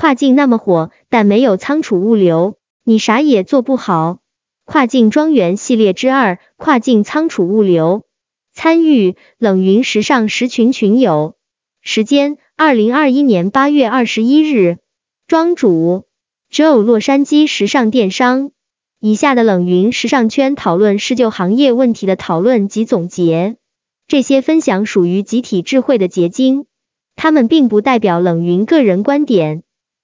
跨境那么火，但没有仓储物流，你啥也做不好。跨境庄园系列之二：跨境仓储物流。参与冷云时尚十群群友。时间：二零二一年八月二十一日。庄主：Joe，洛杉矶时尚电商。以下的冷云时尚圈讨论是就行业问题的讨论及总结，这些分享属于集体智慧的结晶，他们并不代表冷云个人观点。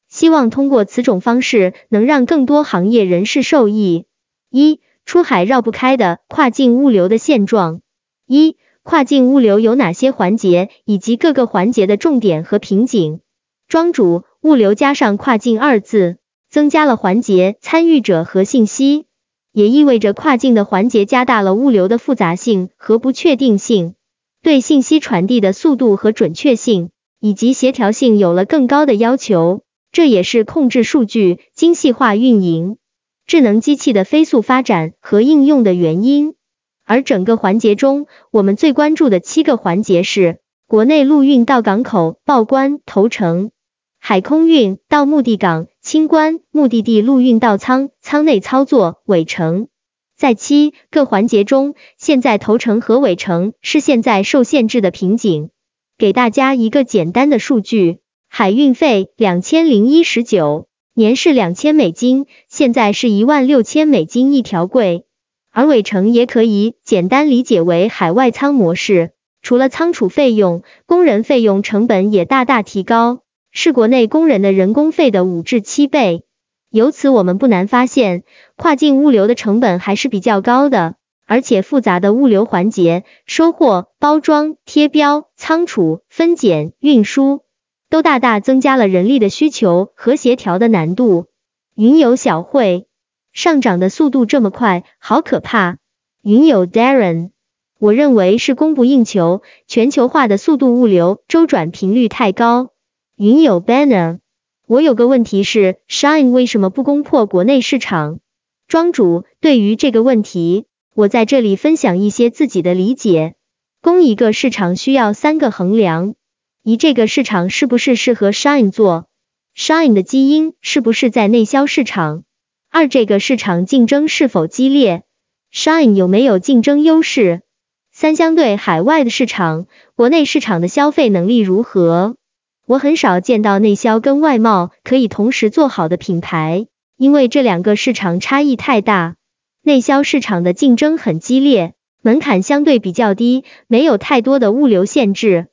希望通过此种方式能让更多行业人士受益。一、出海绕不开的跨境物流的现状。一、跨境物流有哪些环节，以及各个环节的重点和瓶颈？庄主，物流加上跨境二字。增加了环节、参与者和信息，也意味着跨境的环节加大了物流的复杂性和不确定性，对信息传递的速度和准确性以及协调性有了更高的要求。这也是控制数据、精细化运营、智能机器的飞速发展和应用的原因。而整个环节中，我们最关注的七个环节是：国内陆运到港口、报关、投诚；海空运到目的港。清关、目的地陆运到仓、仓内操作、尾程，在七个环节中，现在头程和尾程是现在受限制的瓶颈。给大家一个简单的数据，海运费两千零一十九年是两千美金，现在是一万六千美金一条柜。而尾程也可以简单理解为海外仓模式，除了仓储费用，工人费用成本也大大提高。是国内工人的人工费的五至七倍，由此我们不难发现，跨境物流的成本还是比较高的，而且复杂的物流环节，收货、包装、贴标、仓储、分拣、运输，都大大增加了人力的需求和协调的难度。云友小慧，上涨的速度这么快，好可怕。云友 Darren，我认为是供不应求，全球化的速度物流周转频率太高。云友 banner，我有个问题是，Shine 为什么不攻破国内市场？庄主，对于这个问题，我在这里分享一些自己的理解。攻一个市场需要三个衡量：一，这个市场是不是适合 Shine 做？Shine 的基因是不是在内销市场？二，这个市场竞争是否激烈？Shine 有没有竞争优势？三，相对海外的市场，国内市场的消费能力如何？我很少见到内销跟外贸可以同时做好的品牌，因为这两个市场差异太大。内销市场的竞争很激烈，门槛相对比较低，没有太多的物流限制。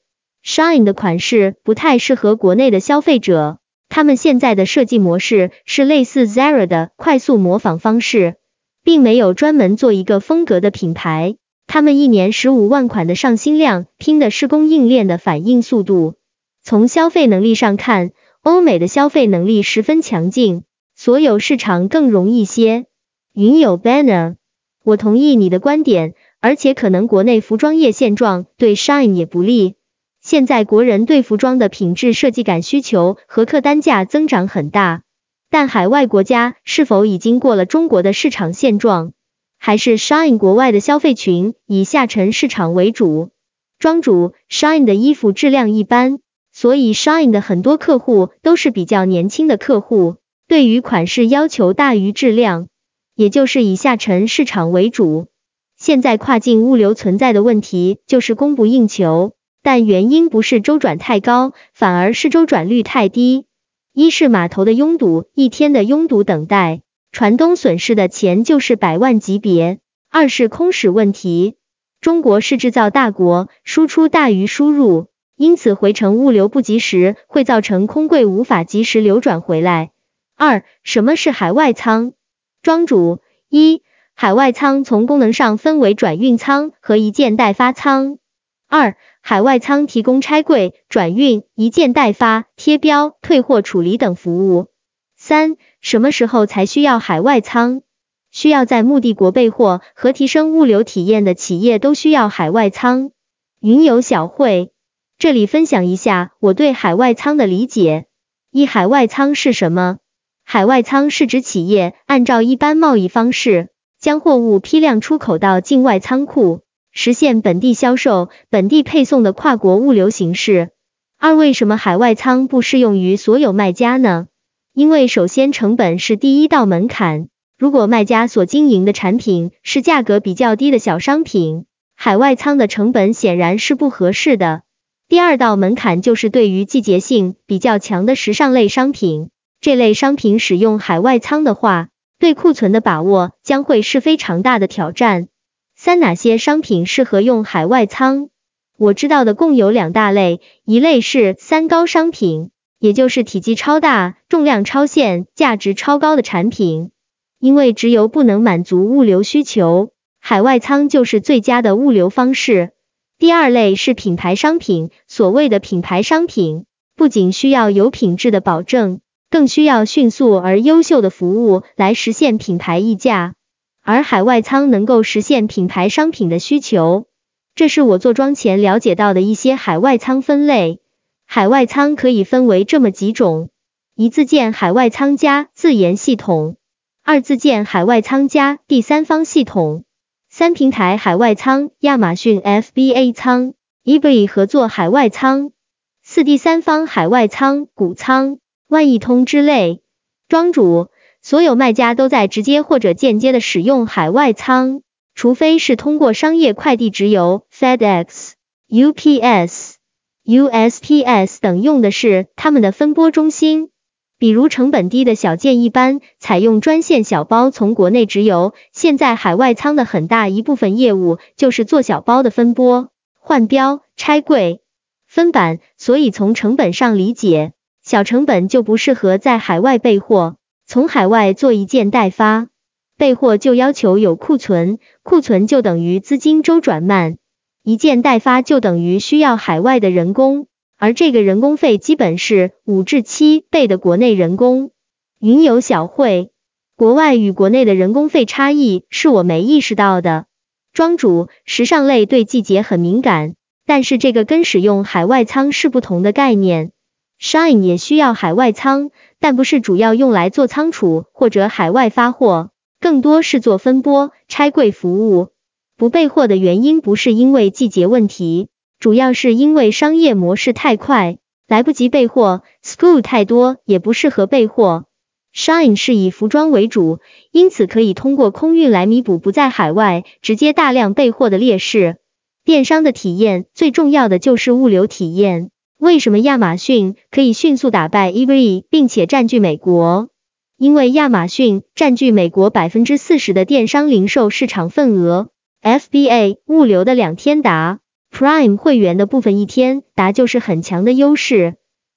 Shine 的款式不太适合国内的消费者，他们现在的设计模式是类似 Zara 的快速模仿方式，并没有专门做一个风格的品牌。他们一年十五万款的上新量，拼的是供应链的反应速度。从消费能力上看，欧美的消费能力十分强劲，所有市场更容易些。云友 banner，我同意你的观点，而且可能国内服装业现状对 Shine 也不利。现在国人对服装的品质设计感需求和客单价增长很大，但海外国家是否已经过了中国的市场现状，还是 Shine 国外的消费群以下沉市场为主？庄主 Shine 的衣服质量一般。所以，Shine 的很多客户都是比较年轻的客户，对于款式要求大于质量，也就是以下沉市场为主。现在跨境物流存在的问题就是供不应求，但原因不是周转太高，反而是周转率太低。一是码头的拥堵，一天的拥堵等待，船东损失的钱就是百万级别；二是空驶问题，中国是制造大国，输出大于输入。因此，回程物流不及时，会造成空柜无法及时流转回来。二、什么是海外仓？庄主一、海外仓从功能上分为转运仓和一件代发仓。二、海外仓提供拆柜、转运、一件代发、贴标、退货处理等服务。三、什么时候才需要海外仓？需要在目的国备货和提升物流体验的企业都需要海外仓。云游小会。这里分享一下我对海外仓的理解。一、海外仓是什么？海外仓是指企业按照一般贸易方式，将货物批量出口到境外仓库，实现本地销售、本地配送的跨国物流形式。二、为什么海外仓不适用于所有卖家呢？因为首先成本是第一道门槛，如果卖家所经营的产品是价格比较低的小商品，海外仓的成本显然是不合适的。第二道门槛就是对于季节性比较强的时尚类商品，这类商品使用海外仓的话，对库存的把握将会是非常大的挑战。三、哪些商品适合用海外仓？我知道的共有两大类，一类是三高商品，也就是体积超大、重量超限、价值超高的产品，因为只有不能满足物流需求，海外仓就是最佳的物流方式。第二类是品牌商品，所谓的品牌商品，不仅需要有品质的保证，更需要迅速而优秀的服务来实现品牌溢价，而海外仓能够实现品牌商品的需求。这是我做庄前了解到的一些海外仓分类。海外仓可以分为这么几种：一自建海外仓加自研系统，二自建海外仓加第三方系统。三平台海外仓，亚马逊 FBA 仓，eBay 合作海外仓。四第三方海外仓，谷仓、万亿通之类。庄主，所有卖家都在直接或者间接的使用海外仓，除非是通过商业快递直邮，FedEx、UPS、USPS 等用的是他们的分拨中心。比如成本低的小件，一般采用专线小包从国内直邮。现在海外仓的很大一部分业务就是做小包的分拨、换标、拆柜、分版，所以从成本上理解，小成本就不适合在海外备货。从海外做一件代发，备货就要求有库存，库存就等于资金周转慢，一件代发就等于需要海外的人工。而这个人工费基本是五至七倍的国内人工。云有小慧，国外与国内的人工费差异是我没意识到的。庄主，时尚类对季节很敏感，但是这个跟使用海外仓是不同的概念。Shine 也需要海外仓，但不是主要用来做仓储或者海外发货，更多是做分拨、拆柜服务。不备货的原因不是因为季节问题。主要是因为商业模式太快，来不及备货；school 太多，也不适合备货。Shine 是以服装为主，因此可以通过空运来弥补不在海外直接大量备货的劣势。电商的体验最重要的就是物流体验。为什么亚马逊可以迅速打败 eBay 并且占据美国？因为亚马逊占据美国百分之四十的电商零售市场份额，FBA 物流的两天达。Prime 会员的部分一天达就是很强的优势。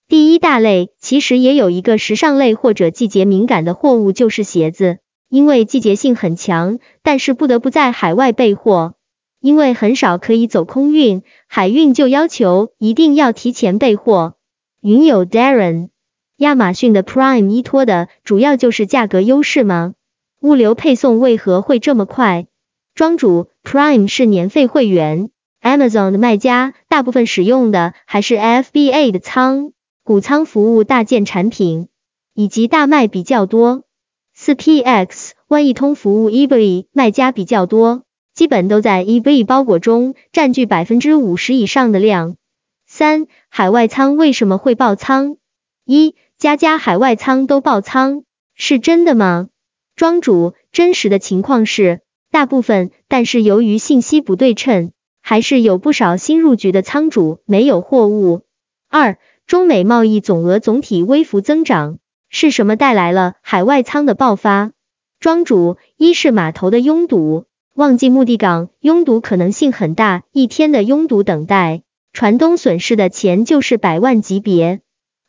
第一大类其实也有一个时尚类或者季节敏感的货物，就是鞋子，因为季节性很强，但是不得不在海外备货，因为很少可以走空运，海运就要求一定要提前备货。云友 Darren，亚马逊的 Prime 依托的主要就是价格优势吗？物流配送为何会这么快？庄主，Prime 是年费会员。Amazon 的卖家大部分使用的还是 FBA 的仓、谷仓服务大件产品，以及大卖比较多。4PX 万亿通服务 eBay 卖家比较多，基本都在 eBay 包裹中占据百分之五十以上的量。三、海外仓为什么会爆仓？一、家家海外仓都爆仓，是真的吗？庄主，真实的情况是大部分，但是由于信息不对称。还是有不少新入局的仓主没有货物。二、中美贸易总额总体微幅增长，是什么带来了海外仓的爆发？庄主，一是码头的拥堵，旺季目的港拥堵可能性很大，一天的拥堵等待，船东损失的钱就是百万级别。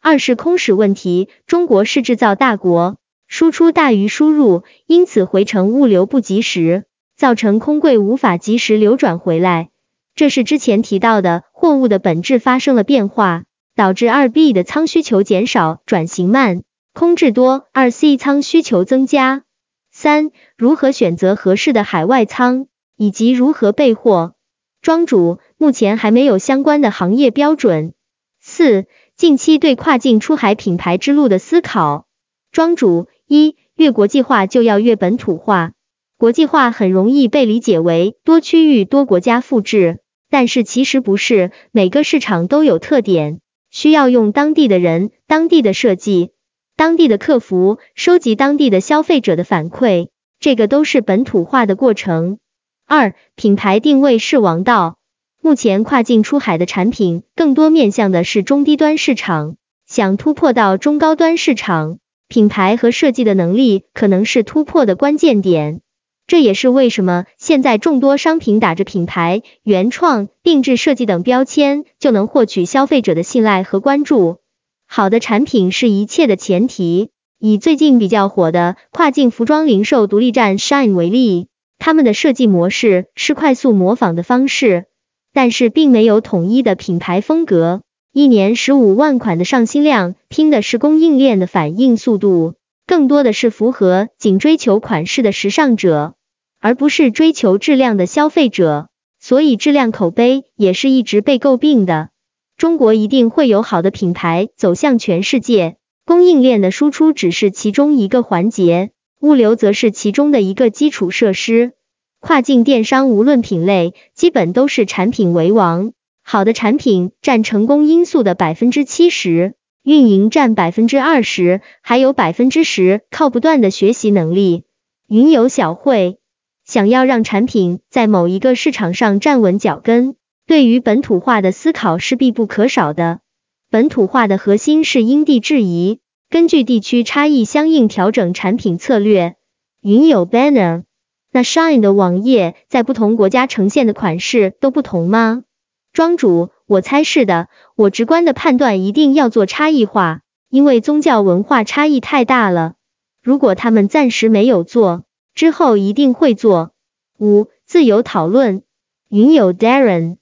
二是空驶问题，中国是制造大国，输出大于输入，因此回程物流不及时，造成空柜无法及时流转回来。这是之前提到的货物的本质发生了变化，导致二 B 的仓需求减少，转型慢，空置多，二 C 仓需求增加。三、如何选择合适的海外仓，以及如何备货？庄主目前还没有相关的行业标准。四、近期对跨境出海品牌之路的思考。庄主一、越国际化就要越本土化，国际化很容易被理解为多区域多国家复制。但是其实不是，每个市场都有特点，需要用当地的人、当地的设计。当地的客服，收集当地的消费者的反馈，这个都是本土化的过程。二、品牌定位是王道。目前跨境出海的产品更多面向的是中低端市场，想突破到中高端市场，品牌和设计的能力可能是突破的关键点。这也是为什么现在众多商品打着品牌、原创、定制设计等标签，就能获取消费者的信赖和关注。好的产品是一切的前提。以最近比较火的跨境服装零售独立站 Shine 为例，他们的设计模式是快速模仿的方式，但是并没有统一的品牌风格。一年十五万款的上新量，拼的是供应链的反应速度，更多的是符合仅追求款式的时尚者。而不是追求质量的消费者，所以质量口碑也是一直被诟病的。中国一定会有好的品牌走向全世界，供应链的输出只是其中一个环节，物流则是其中的一个基础设施。跨境电商无论品类，基本都是产品为王，好的产品占成功因素的百分之七十，运营占百分之二十，还有百分之十靠不断的学习能力。云游小会。想要让产品在某一个市场上站稳脚跟，对于本土化的思考是必不可少的。本土化的核心是因地制宜，根据地区差异相应调整产品策略。云有 banner，那 Shine 的网页在不同国家呈现的款式都不同吗？庄主，我猜是的。我直观的判断一定要做差异化，因为宗教文化差异太大了。如果他们暂时没有做。之后一定会做。五、自由讨论。云友 Darren，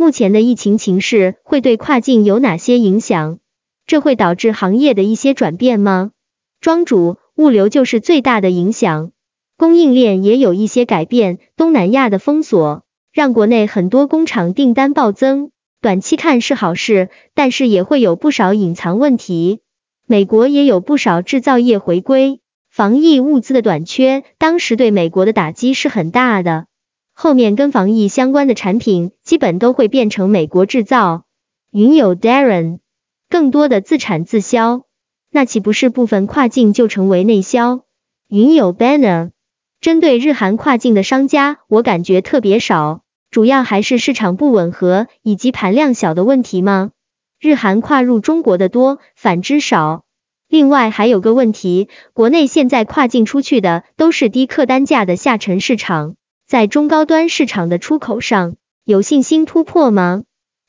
目前的疫情情势会对跨境有哪些影响？这会导致行业的一些转变吗？庄主，物流就是最大的影响，供应链也有一些改变。东南亚的封锁，让国内很多工厂订单暴增，短期看是好事，但是也会有不少隐藏问题。美国也有不少制造业回归。防疫物资的短缺，当时对美国的打击是很大的。后面跟防疫相关的产品，基本都会变成美国制造。云友 Darren，更多的自产自销，那岂不是部分跨境就成为内销？云友 Banner，针对日韩跨境的商家，我感觉特别少，主要还是市场不吻合以及盘量小的问题吗？日韩跨入中国的多，反之少。另外还有个问题，国内现在跨境出去的都是低客单价的下沉市场，在中高端市场的出口上有信心突破吗？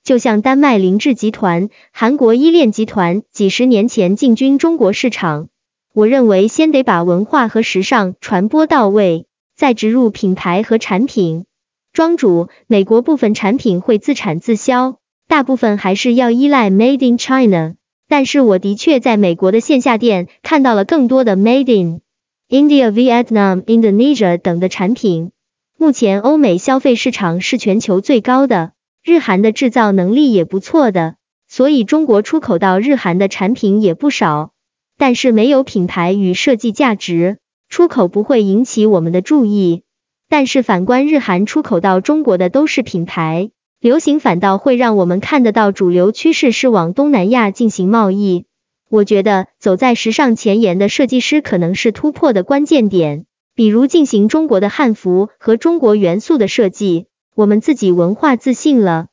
就像丹麦凌志集团、韩国依恋集团几十年前进军中国市场，我认为先得把文化和时尚传播到位，再植入品牌和产品。庄主，美国部分产品会自产自销，大部分还是要依赖 Made in China。但是我的确在美国的线下店看到了更多的 Made in India、Vietnam、Indonesia 等的产品。目前欧美消费市场是全球最高的，日韩的制造能力也不错的，所以中国出口到日韩的产品也不少。但是没有品牌与设计价值，出口不会引起我们的注意。但是反观日韩出口到中国的都是品牌。流行反倒会让我们看得到主流趋势是往东南亚进行贸易。我觉得走在时尚前沿的设计师可能是突破的关键点，比如进行中国的汉服和中国元素的设计，我们自己文化自信了，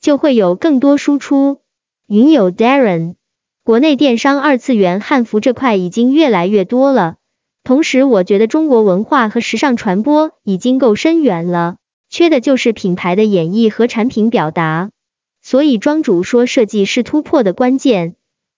就会有更多输出。云友 Darren，国内电商二次元汉服这块已经越来越多了，同时我觉得中国文化和时尚传播已经够深远了。缺的就是品牌的演绎和产品表达，所以庄主说设计是突破的关键。